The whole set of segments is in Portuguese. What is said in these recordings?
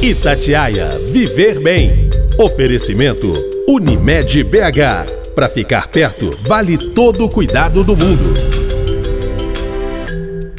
Itatiaia Viver Bem. Oferecimento Unimed BH. Para ficar perto, vale todo o cuidado do mundo.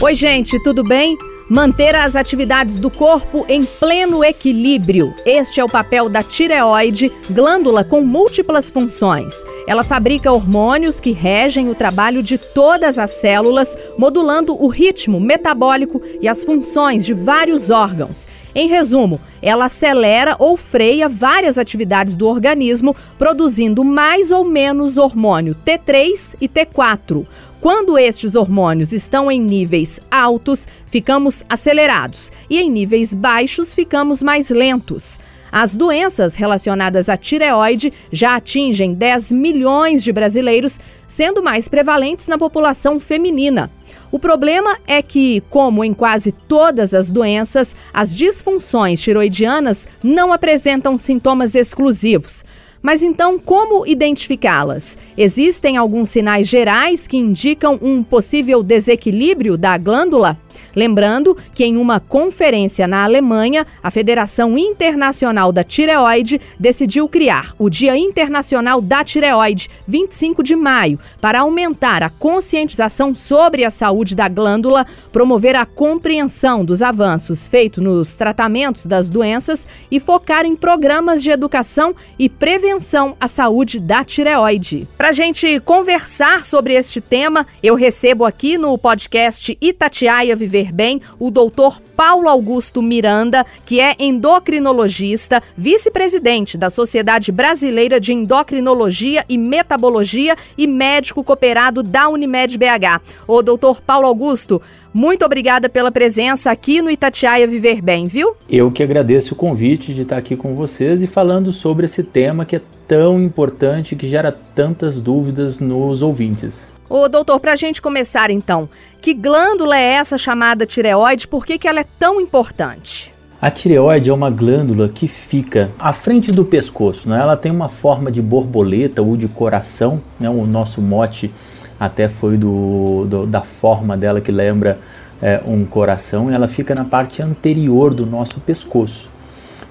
Oi, gente, tudo bem? Manter as atividades do corpo em pleno equilíbrio. Este é o papel da tireoide, glândula com múltiplas funções. Ela fabrica hormônios que regem o trabalho de todas as células, modulando o ritmo metabólico e as funções de vários órgãos. Em resumo, ela acelera ou freia várias atividades do organismo, produzindo mais ou menos hormônio T3 e T4. Quando estes hormônios estão em níveis altos, ficamos acelerados e em níveis baixos, ficamos mais lentos. As doenças relacionadas à tireoide já atingem 10 milhões de brasileiros, sendo mais prevalentes na população feminina. O problema é que, como em quase todas as doenças, as disfunções tiroidianas não apresentam sintomas exclusivos. Mas então, como identificá-las? Existem alguns sinais gerais que indicam um possível desequilíbrio da glândula? Lembrando que em uma conferência na Alemanha, a Federação Internacional da Tireoide decidiu criar o Dia Internacional da Tireoide, 25 de maio, para aumentar a conscientização sobre a saúde da glândula, promover a compreensão dos avanços feitos nos tratamentos das doenças e focar em programas de educação e prevenção à saúde da tireoide. Para gente conversar sobre este tema, eu recebo aqui no podcast Itatiaia Viver Viver Bem o doutor Paulo Augusto Miranda, que é endocrinologista, vice-presidente da Sociedade Brasileira de Endocrinologia e Metabologia e médico cooperado da Unimed BH. Ô, doutor Paulo Augusto, muito obrigada pela presença aqui no Itatiaia Viver Bem, viu? Eu que agradeço o convite de estar aqui com vocês e falando sobre esse tema que é tão importante que gera tantas dúvidas nos ouvintes. Ô, doutor, para a gente começar então, que glândula é essa chamada tireoide? Por que, que ela é tão importante? A tireoide é uma glândula que fica à frente do pescoço, né? ela tem uma forma de borboleta ou de coração, né? o nosso mote até foi do, do da forma dela que lembra é, um coração, e ela fica na parte anterior do nosso pescoço.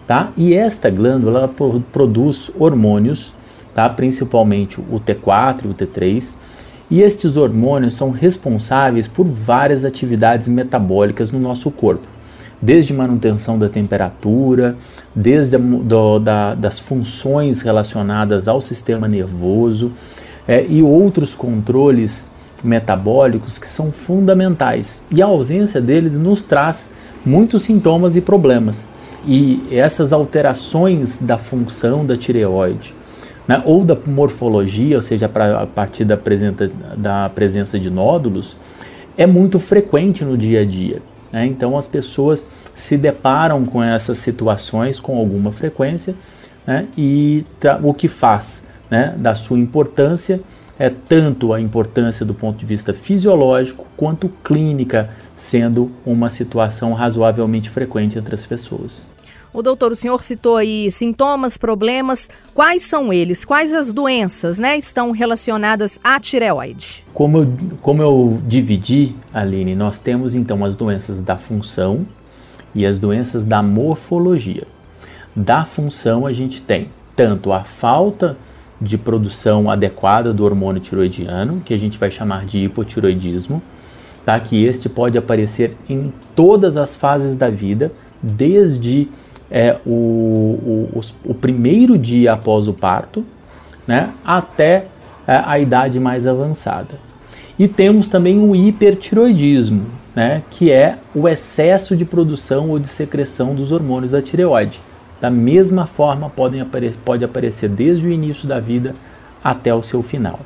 Tá? E esta glândula ela produz hormônios, tá? principalmente o T4 e o T3, e estes hormônios são responsáveis por várias atividades metabólicas no nosso corpo, desde manutenção da temperatura, desde a, do, da, das funções relacionadas ao sistema nervoso é, e outros controles metabólicos que são fundamentais. E a ausência deles nos traz muitos sintomas e problemas. E essas alterações da função da tireoide, né, ou da morfologia, ou seja, pra, a partir da presença, da presença de nódulos, é muito frequente no dia a dia. Né? Então as pessoas se deparam com essas situações com alguma frequência né? e o que faz né, da sua importância é tanto a importância do ponto de vista fisiológico quanto clínica, sendo uma situação razoavelmente frequente entre as pessoas. O doutor, o senhor citou aí sintomas, problemas. Quais são eles? Quais as doenças né, estão relacionadas à tireoide? Como eu, como eu dividi, Aline, nós temos então as doenças da função e as doenças da morfologia. Da função, a gente tem tanto a falta de produção adequada do hormônio tiroidiano, que a gente vai chamar de hipotiroidismo, tá? que este pode aparecer em todas as fases da vida, desde é, o, o, o, primeiro dia após o parto né, até é, a idade mais avançada. E temos também o hipertiroidismo, né, que é o excesso de produção ou de secreção dos hormônios da tireoide. Da mesma forma, podem apare pode aparecer desde o início da vida até o seu final.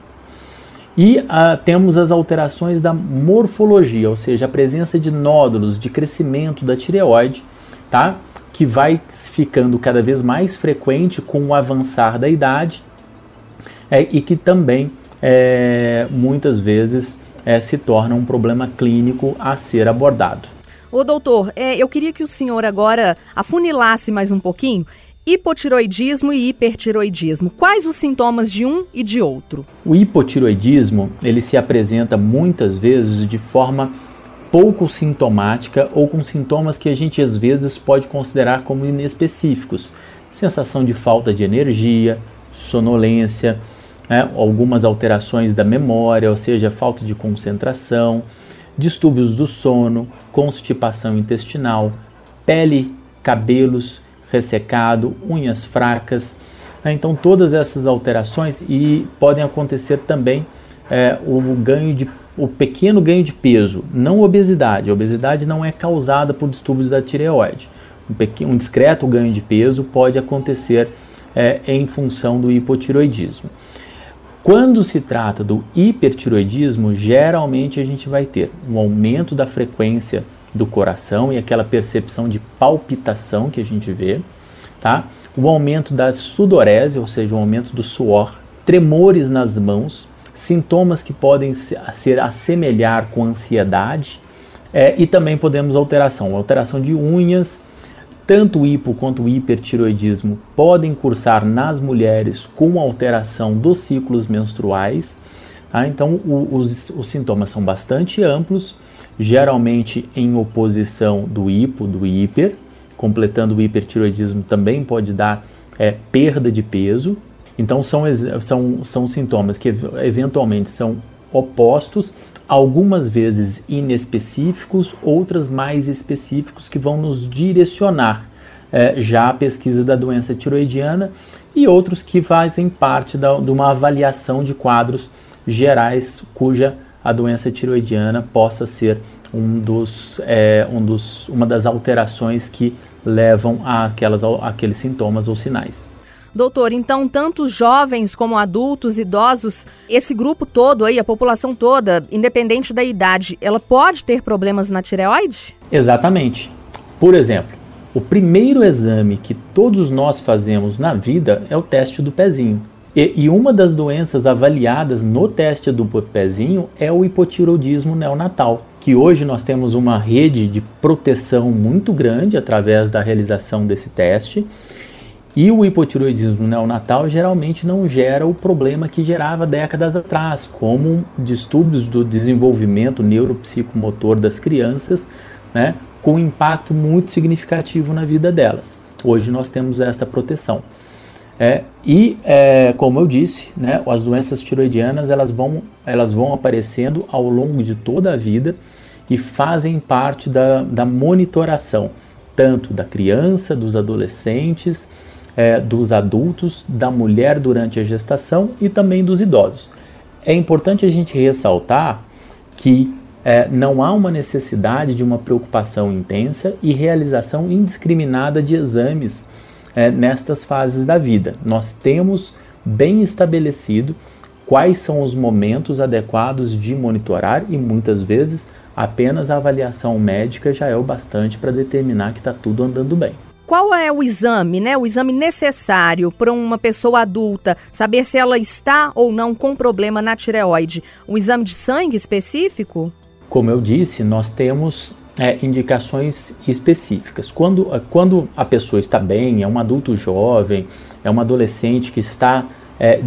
E uh, temos as alterações da morfologia, ou seja, a presença de nódulos de crescimento da tireoide, tá? Que vai ficando cada vez mais frequente com o avançar da idade é, e que também é, muitas vezes é, se torna um problema clínico a ser abordado. Ô doutor, é, eu queria que o senhor agora afunilasse mais um pouquinho hipotiroidismo e hipertiroidismo. Quais os sintomas de um e de outro? O hipotiroidismo, ele se apresenta muitas vezes de forma pouco sintomática ou com sintomas que a gente às vezes pode considerar como inespecíficos. Sensação de falta de energia, sonolência, né, algumas alterações da memória, ou seja, falta de concentração, distúrbios do sono, constipação intestinal, pele, cabelos ressecado, unhas fracas. Né, então, todas essas alterações e podem acontecer também é, o ganho de o pequeno ganho de peso, não obesidade. A obesidade não é causada por distúrbios da tireoide. Um, pequeno, um discreto ganho de peso pode acontecer é, em função do hipotiroidismo. Quando se trata do hipertiroidismo, geralmente a gente vai ter um aumento da frequência do coração e aquela percepção de palpitação que a gente vê, tá? O aumento da sudorese, ou seja, o aumento do suor, tremores nas mãos, sintomas que podem ser assemelhar com ansiedade é, e também podemos alteração, alteração de unhas, tanto o hipo quanto o hipertiroidismo podem cursar nas mulheres com alteração dos ciclos menstruais. Tá? Então, o, os, os sintomas são bastante amplos, geralmente em oposição do hipo, do hiper. Completando o hipertiroidismo também pode dar é, perda de peso. Então, são, são, são sintomas que eventualmente são opostos algumas vezes inespecíficos, outras mais específicos que vão nos direcionar é, já a pesquisa da doença tiroidiana e outros que fazem parte da, de uma avaliação de quadros gerais cuja a doença tiroidiana possa ser um dos, é, um dos, uma das alterações que levam a aquelas, aqueles sintomas ou sinais. Doutor, então tanto jovens como adultos, idosos, esse grupo todo aí, a população toda, independente da idade, ela pode ter problemas na tireoide? Exatamente. Por exemplo, o primeiro exame que todos nós fazemos na vida é o teste do pezinho. E, e, uma das doenças avaliadas no teste do pezinho é o hipotiroidismo neonatal, que hoje nós temos uma rede de proteção muito grande através da realização desse teste e o hipotiroidismo neonatal geralmente não gera o problema que gerava décadas atrás, como distúrbios do desenvolvimento neuropsicomotor das crianças, né, com impacto muito significativo na vida delas. Hoje nós temos essa proteção. É, e, é, como eu disse, né, as doenças tiroidianas elas vão, elas vão aparecendo ao longo de toda a vida e fazem parte da, da monitoração, tanto da criança, dos adolescentes, é, dos adultos, da mulher durante a gestação e também dos idosos. É importante a gente ressaltar que é, não há uma necessidade de uma preocupação intensa e realização indiscriminada de exames é, nestas fases da vida. Nós temos bem estabelecido quais são os momentos adequados de monitorar e muitas vezes apenas a avaliação médica já é o bastante para determinar que está tudo andando bem qual é o exame, né? O exame necessário para uma pessoa adulta saber se ela está ou não com problema na tireoide? Um exame de sangue específico? Como eu disse, nós temos é, indicações específicas. Quando, quando a pessoa está bem, é um adulto jovem, é uma adolescente que está é,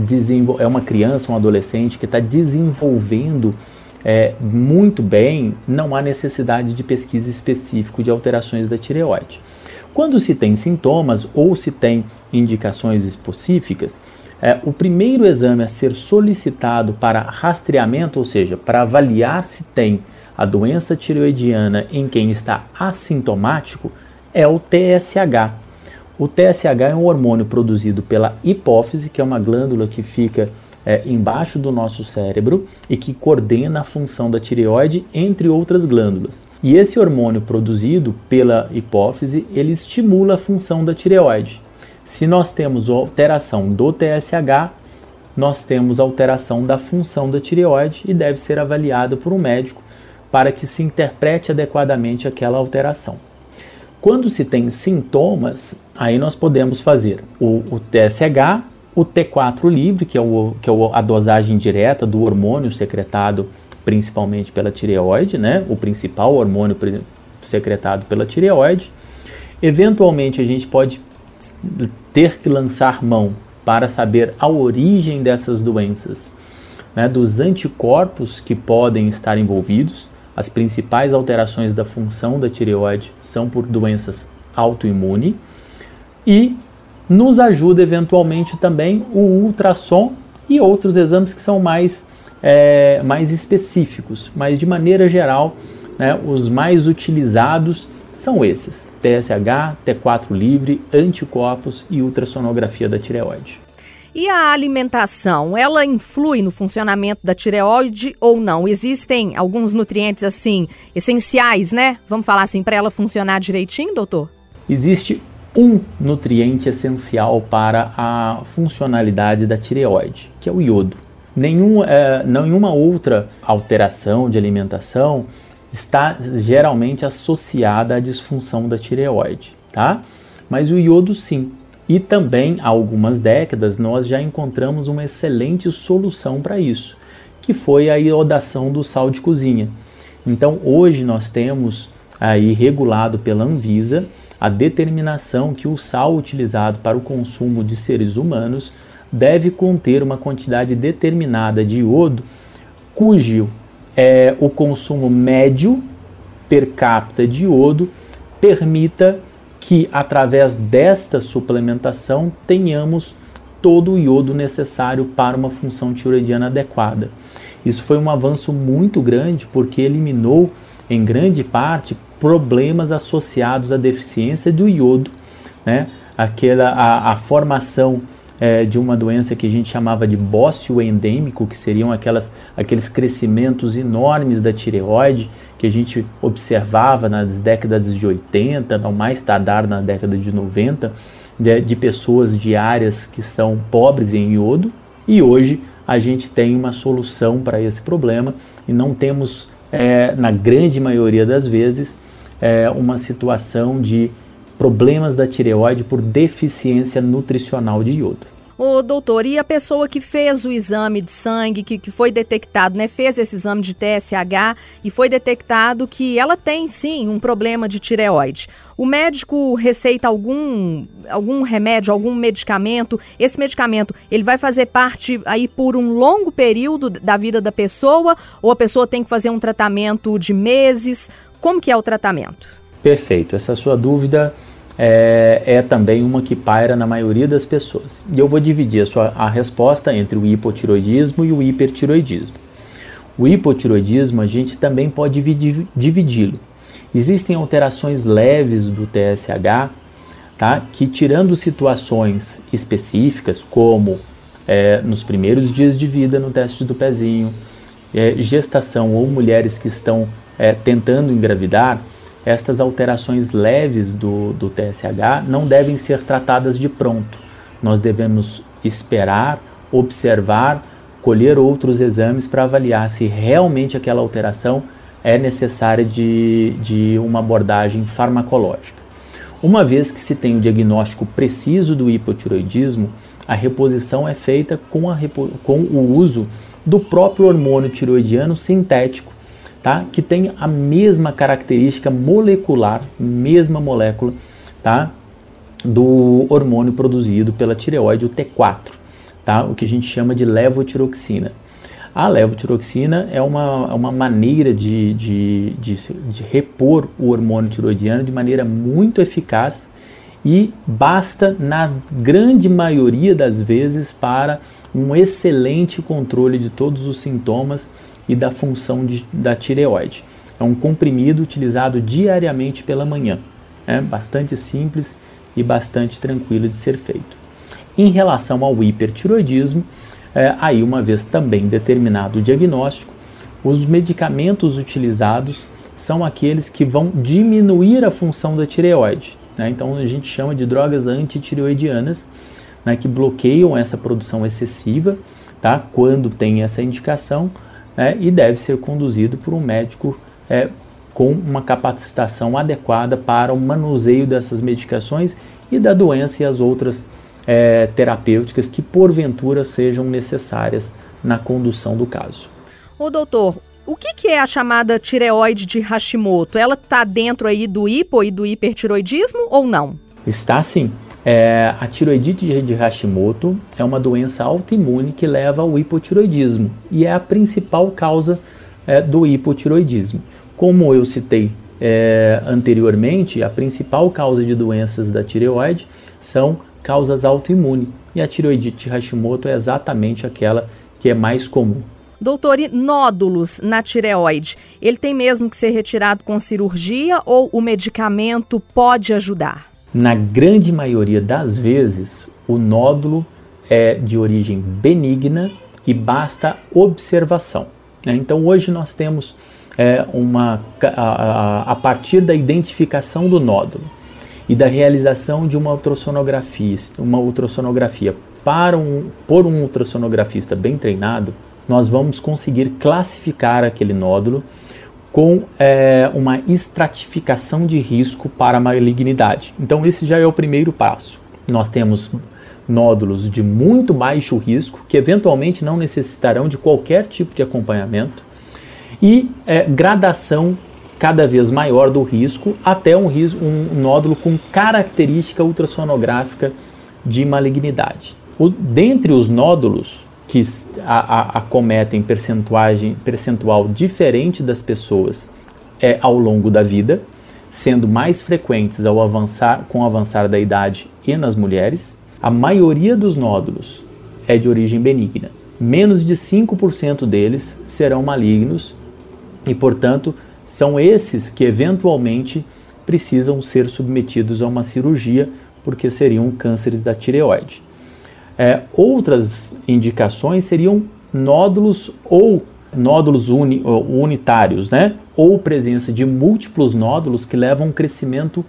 é uma criança, um adolescente que está desenvolvendo é, muito bem, não há necessidade de pesquisa específica de alterações da tireoide. Quando se tem sintomas ou se tem indicações específicas, é, o primeiro exame a ser solicitado para rastreamento, ou seja, para avaliar se tem a doença tireoidiana em quem está assintomático, é o TSH. O TSH é um hormônio produzido pela hipófise, que é uma glândula que fica é, embaixo do nosso cérebro e que coordena a função da tireoide, entre outras glândulas. E esse hormônio produzido pela hipófise, ele estimula a função da tireoide. Se nós temos alteração do TSH, nós temos alteração da função da tireoide e deve ser avaliado por um médico para que se interprete adequadamente aquela alteração. Quando se tem sintomas, aí nós podemos fazer o, o TSH, o T4 livre, que é, o, que é a dosagem direta do hormônio secretado principalmente pela tireoide, né? O principal hormônio secretado pela tireoide. Eventualmente a gente pode ter que lançar mão para saber a origem dessas doenças, né? Dos anticorpos que podem estar envolvidos. as principais alterações da função da tireoide são por doenças autoimunes e nos ajuda eventualmente também o ultrassom e outros exames que são mais, é, mais específicos, mas de maneira geral, né, os mais utilizados são esses: TSH, T4 livre, anticorpos e ultrassonografia da tireoide. E a alimentação, ela influi no funcionamento da tireoide ou não? Existem alguns nutrientes assim essenciais, né? Vamos falar assim para ela funcionar direitinho, doutor? Existe um nutriente essencial para a funcionalidade da tireoide, que é o iodo. Nenhum, é, nenhuma outra alteração de alimentação está geralmente associada à disfunção da tireoide, tá? Mas o iodo sim. E também há algumas décadas nós já encontramos uma excelente solução para isso, que foi a iodação do sal de cozinha. Então hoje nós temos aí regulado pela Anvisa a determinação que o sal utilizado para o consumo de seres humanos deve conter uma quantidade determinada de iodo, cujo é, o consumo médio per capita de iodo permita que, através desta suplementação, tenhamos todo o iodo necessário para uma função tiroidiana adequada. Isso foi um avanço muito grande porque eliminou, em grande parte, problemas associados à deficiência do iodo, né? Aquela, a, a formação é, de uma doença que a gente chamava de bócio endêmico, que seriam aquelas, aqueles crescimentos enormes da tireoide que a gente observava nas décadas de 80, não mais tardar na década de 90, de, de pessoas de áreas que são pobres em iodo. E hoje a gente tem uma solução para esse problema e não temos, é, na grande maioria das vezes, é, uma situação de problemas da tireoide por deficiência nutricional de iodo. Ô, doutor, e a pessoa que fez o exame de sangue, que, que foi detectado, né? Fez esse exame de TSH e foi detectado que ela tem sim um problema de tireoide. O médico receita algum, algum remédio, algum medicamento. Esse medicamento, ele vai fazer parte aí por um longo período da vida da pessoa? Ou a pessoa tem que fazer um tratamento de meses? Como que é o tratamento? Perfeito. Essa sua dúvida é, é, também uma que paira na maioria das pessoas. E eu vou dividir a, sua, a resposta entre o hipotiroidismo e o hipertiroidismo. O hipotiroidismo a gente também pode dividi-lo. Existem alterações leves do TSH, tá? que tirando situações específicas, como é, nos primeiros dias de vida no teste do pezinho, é, gestação ou mulheres que estão é, tentando engravidar, estas alterações leves do, do TSH não devem ser tratadas de pronto. Nós devemos esperar, observar, colher outros exames para avaliar se realmente aquela alteração é necessária de, de uma abordagem farmacológica. Uma vez que se tem o diagnóstico preciso do hipotiroidismo, a reposição é feita com, a, com o uso do próprio hormônio tiroidiano sintético tá? que tem a mesma característica molecular, mesma molécula, tá? do hormônio produzido pela tireoide, o T4, tá? o que a gente chama de levotiroxina. A levotiroxina é uma, uma maneira de, de, de, de repor o hormônio tiroidiano de maneira muito eficaz e basta, na grande maioria das vezes, para um excelente controle de todos os sintomas e da função de, da tireoide. É um comprimido utilizado diariamente pela manhã. É bastante simples e bastante tranquilo de ser feito. Em relação ao hipertiroidismo, é, aí uma vez também determinado o diagnóstico, os medicamentos utilizados são aqueles que vão diminuir a função da tireoide. Né? Então a gente chama de drogas antitireoidianas, né, que bloqueiam essa produção excessiva, tá? quando tem essa indicação, né, e deve ser conduzido por um médico é, com uma capacitação adequada para o manuseio dessas medicações e da doença e as outras é, terapêuticas que porventura sejam necessárias na condução do caso. O doutor, o que, que, é a chamada tireoide de Hashimoto? Ela está dentro aí do hipo e do hipertiroidismo ou não? Está sim. É, a tiroidite de Hashimoto é uma doença autoimune que leva ao hipotiroidismo e é a principal causa é, do hipotiroidismo. Como eu citei é, anteriormente, a principal causa de doenças da tireoide são causas autoimunes. E a tireoidite Hashimoto é exatamente aquela que é mais comum. Doutor, e nódulos na tireoide? Ele tem mesmo que ser retirado com cirurgia ou o medicamento pode ajudar? Na grande maioria das vezes, o nódulo é de origem benigna e basta observação. Né? Então, hoje nós temos é, uma, a, a, partir da identificação do nódulo e da realização de uma ultrassonografia, uma ultrassonografia para um, por um ultrassonografista bem treinado, nós vamos conseguir classificar aquele nódulo com é, uma estratificação de risco para malignidade. Então, esse já é o primeiro passo. Nós temos nódulos de muito baixo risco, que eventualmente não necessitarão de qualquer tipo de acompanhamento, e é, gradação cada vez maior do risco até um, risco, um nódulo com característica ultrassonográfica de malignidade. O, dentre os nódulos que acometem percentual diferente das pessoas é, ao longo da vida, sendo mais frequentes ao avançar, com o avançar da idade e nas mulheres. A maioria dos nódulos é de origem benigna. Menos de 5% deles serão malignos e, portanto, são esses que eventualmente precisam ser submetidos a uma cirurgia porque seriam cânceres da tireoide. É, outras indicações seriam nódulos ou nódulos uni, unitários, né? ou presença de múltiplos nódulos que levam a um crescimento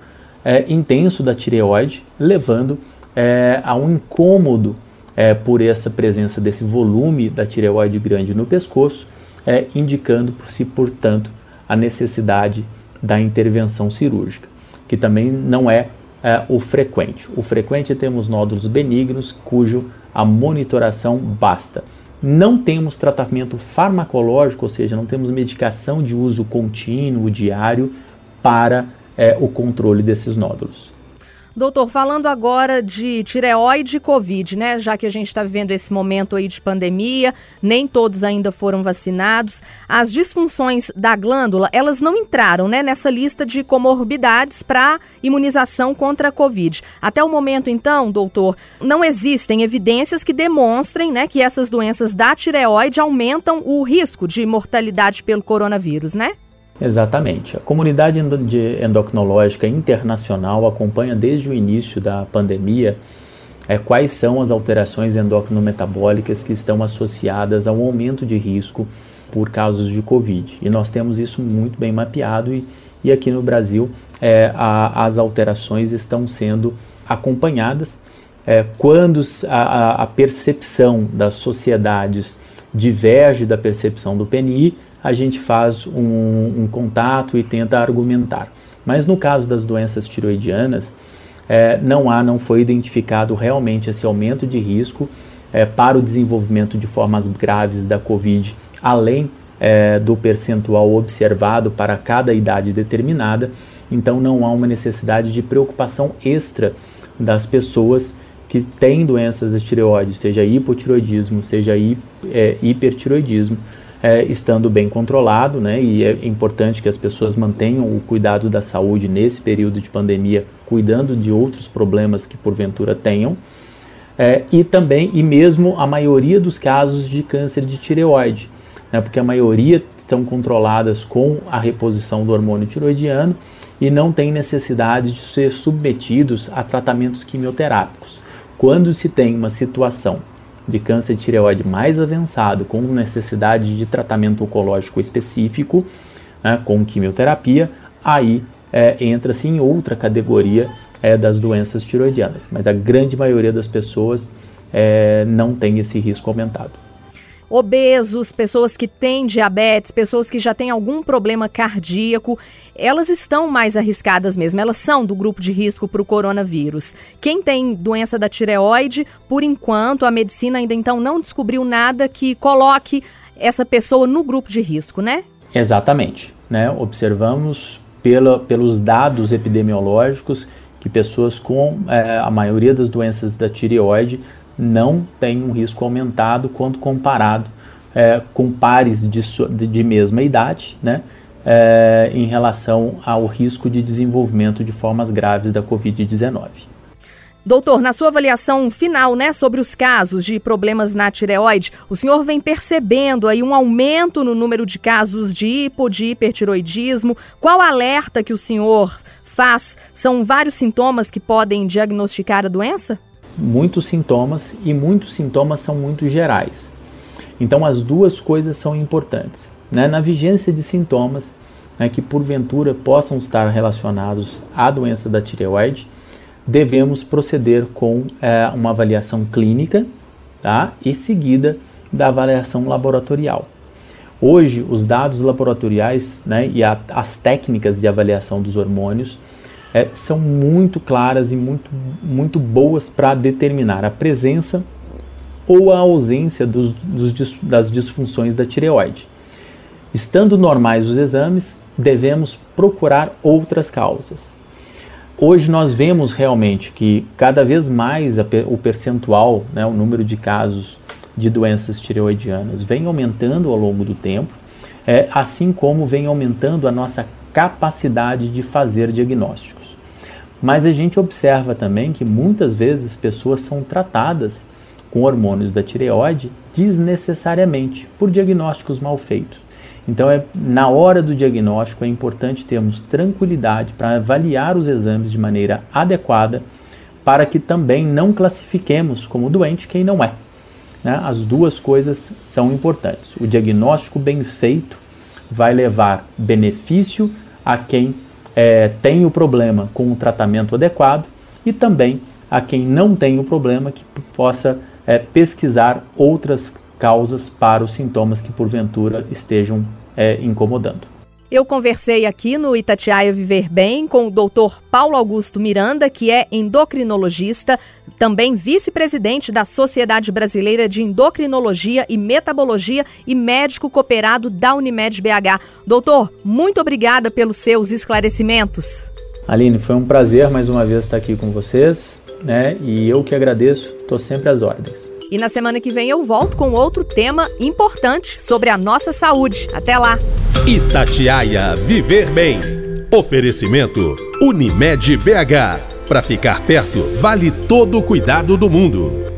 é, intenso da tireoide, levando é, a um incômodo é, por essa presença desse volume da tireoide grande no pescoço, é, indicando por si, portanto, a necessidade da intervenção cirúrgica, que também não é é, o frequente. O frequente temos nódulos benignos, cujo a monitoração basta. Não temos tratamento farmacológico, ou seja, não temos medicação de uso contínuo, diário, para é, o controle desses nódulos. Doutor, falando agora de tireoide e Covid, né? Já que a gente está vivendo esse momento aí de pandemia, nem todos ainda foram vacinados. As disfunções da glândula, elas não entraram, né, nessa lista de comorbidades para imunização contra a Covid. Até o momento, então, doutor, não existem evidências que demonstrem, né, que essas doenças da tireoide aumentam o risco de mortalidade pelo coronavírus, né? Exatamente. A comunidade endocrinológica internacional acompanha desde o início da pandemia é, quais são as alterações endocrinometabólicas que estão associadas ao aumento de risco por casos de Covid. E nós temos isso muito bem mapeado e, e aqui no Brasil é, a, as alterações estão sendo acompanhadas. É, quando a, a percepção das sociedades diverge da percepção do PNI, a gente faz um, um contato e tenta argumentar. Mas no caso das doenças tiroidianas, é, não há, não foi identificado realmente esse aumento de risco é, para o desenvolvimento de formas graves da Covid, além é, do percentual observado para cada idade determinada. Então, não há uma necessidade de preocupação extra das pessoas que têm doenças da tireoide, seja hipotiroidismo, seja é, hipertiroidismo, é, estando bem controlado, né? E é importante que as pessoas mantenham o cuidado da saúde nesse período de pandemia, cuidando de outros problemas que porventura tenham. É, e também, e mesmo a maioria dos casos de câncer de tireoide, né? Porque a maioria estão controladas com a reposição do hormônio tiroidiano e não tem necessidade de ser submetidos a tratamentos quimioterápicos. Quando se tem uma situação de câncer de tireoide mais avançado, com necessidade de tratamento oncológico específico, né, com quimioterapia, aí é, entra-se em outra categoria é, das doenças tiroidianas. Mas a grande maioria das pessoas é, não tem esse risco aumentado obesos, pessoas que têm diabetes, pessoas que já têm algum problema cardíaco, elas estão mais arriscadas mesmo, elas são do grupo de risco para o coronavírus. Quem tem doença da tireoide, por enquanto, a medicina ainda então não descobriu nada que coloque essa pessoa no grupo de risco, né? Exatamente. Né? Observamos pela, pelos dados epidemiológicos que pessoas com é, a maioria das doenças da tireoide não tem um risco aumentado quando comparado é, com pares de, de, mesma idade, né? é, em relação ao risco de desenvolvimento de formas graves da Covid-19. Doutor, na sua avaliação final, né, sobre os casos de problemas na tireoide, o senhor vem percebendo aí um aumento no número de casos de hipo, de hipertiroidismo. Qual alerta que o senhor faz? São vários sintomas que podem diagnosticar a doença? Muitos sintomas e muitos sintomas são muito gerais. Então as duas coisas são importantes. Né? Na vigência de sintomas né, que porventura possam estar relacionados à doença da tireoide, devemos proceder com é, uma avaliação clínica tá? e seguida da avaliação laboratorial. Hoje, os dados laboratoriais né, e a, as técnicas de avaliação dos hormônios é, são muito claras e muito, muito boas para determinar a presença ou a ausência dos, dos, das disfunções da tireoide. Estando normais os exames, devemos procurar outras causas. Hoje nós vemos realmente que cada vez mais a, o percentual, né, o número de casos de doenças tireoidianas vem aumentando ao longo do tempo, é, assim como vem aumentando a nossa capacidade de fazer diagnósticos. Mas a gente observa também que muitas vezes pessoas são tratadas com hormônios da tireoide desnecessariamente por diagnósticos mal feitos. Então, é, na hora do diagnóstico, é importante termos tranquilidade para avaliar os exames de maneira adequada, para que também não classifiquemos como doente quem não é. Né? As duas coisas são importantes. O diagnóstico bem feito vai levar benefício a quem é, tem o problema com o tratamento adequado e também a quem não tem o problema que possa é, pesquisar outras causas para os sintomas que porventura estejam é, incomodando. Eu conversei aqui no Itatiaia Viver Bem com o Dr. Paulo Augusto Miranda, que é endocrinologista, também vice-presidente da Sociedade Brasileira de Endocrinologia e Metabologia e médico cooperado da Unimed BH. Doutor, muito obrigada pelos seus esclarecimentos. Aline, foi um prazer mais uma vez estar aqui com vocês, né? E eu que agradeço, estou sempre às ordens. E na semana que vem eu volto com outro tema importante sobre a nossa saúde. Até lá! Itatiaia Viver Bem. Oferecimento Unimed BH. Para ficar perto, vale todo o cuidado do mundo.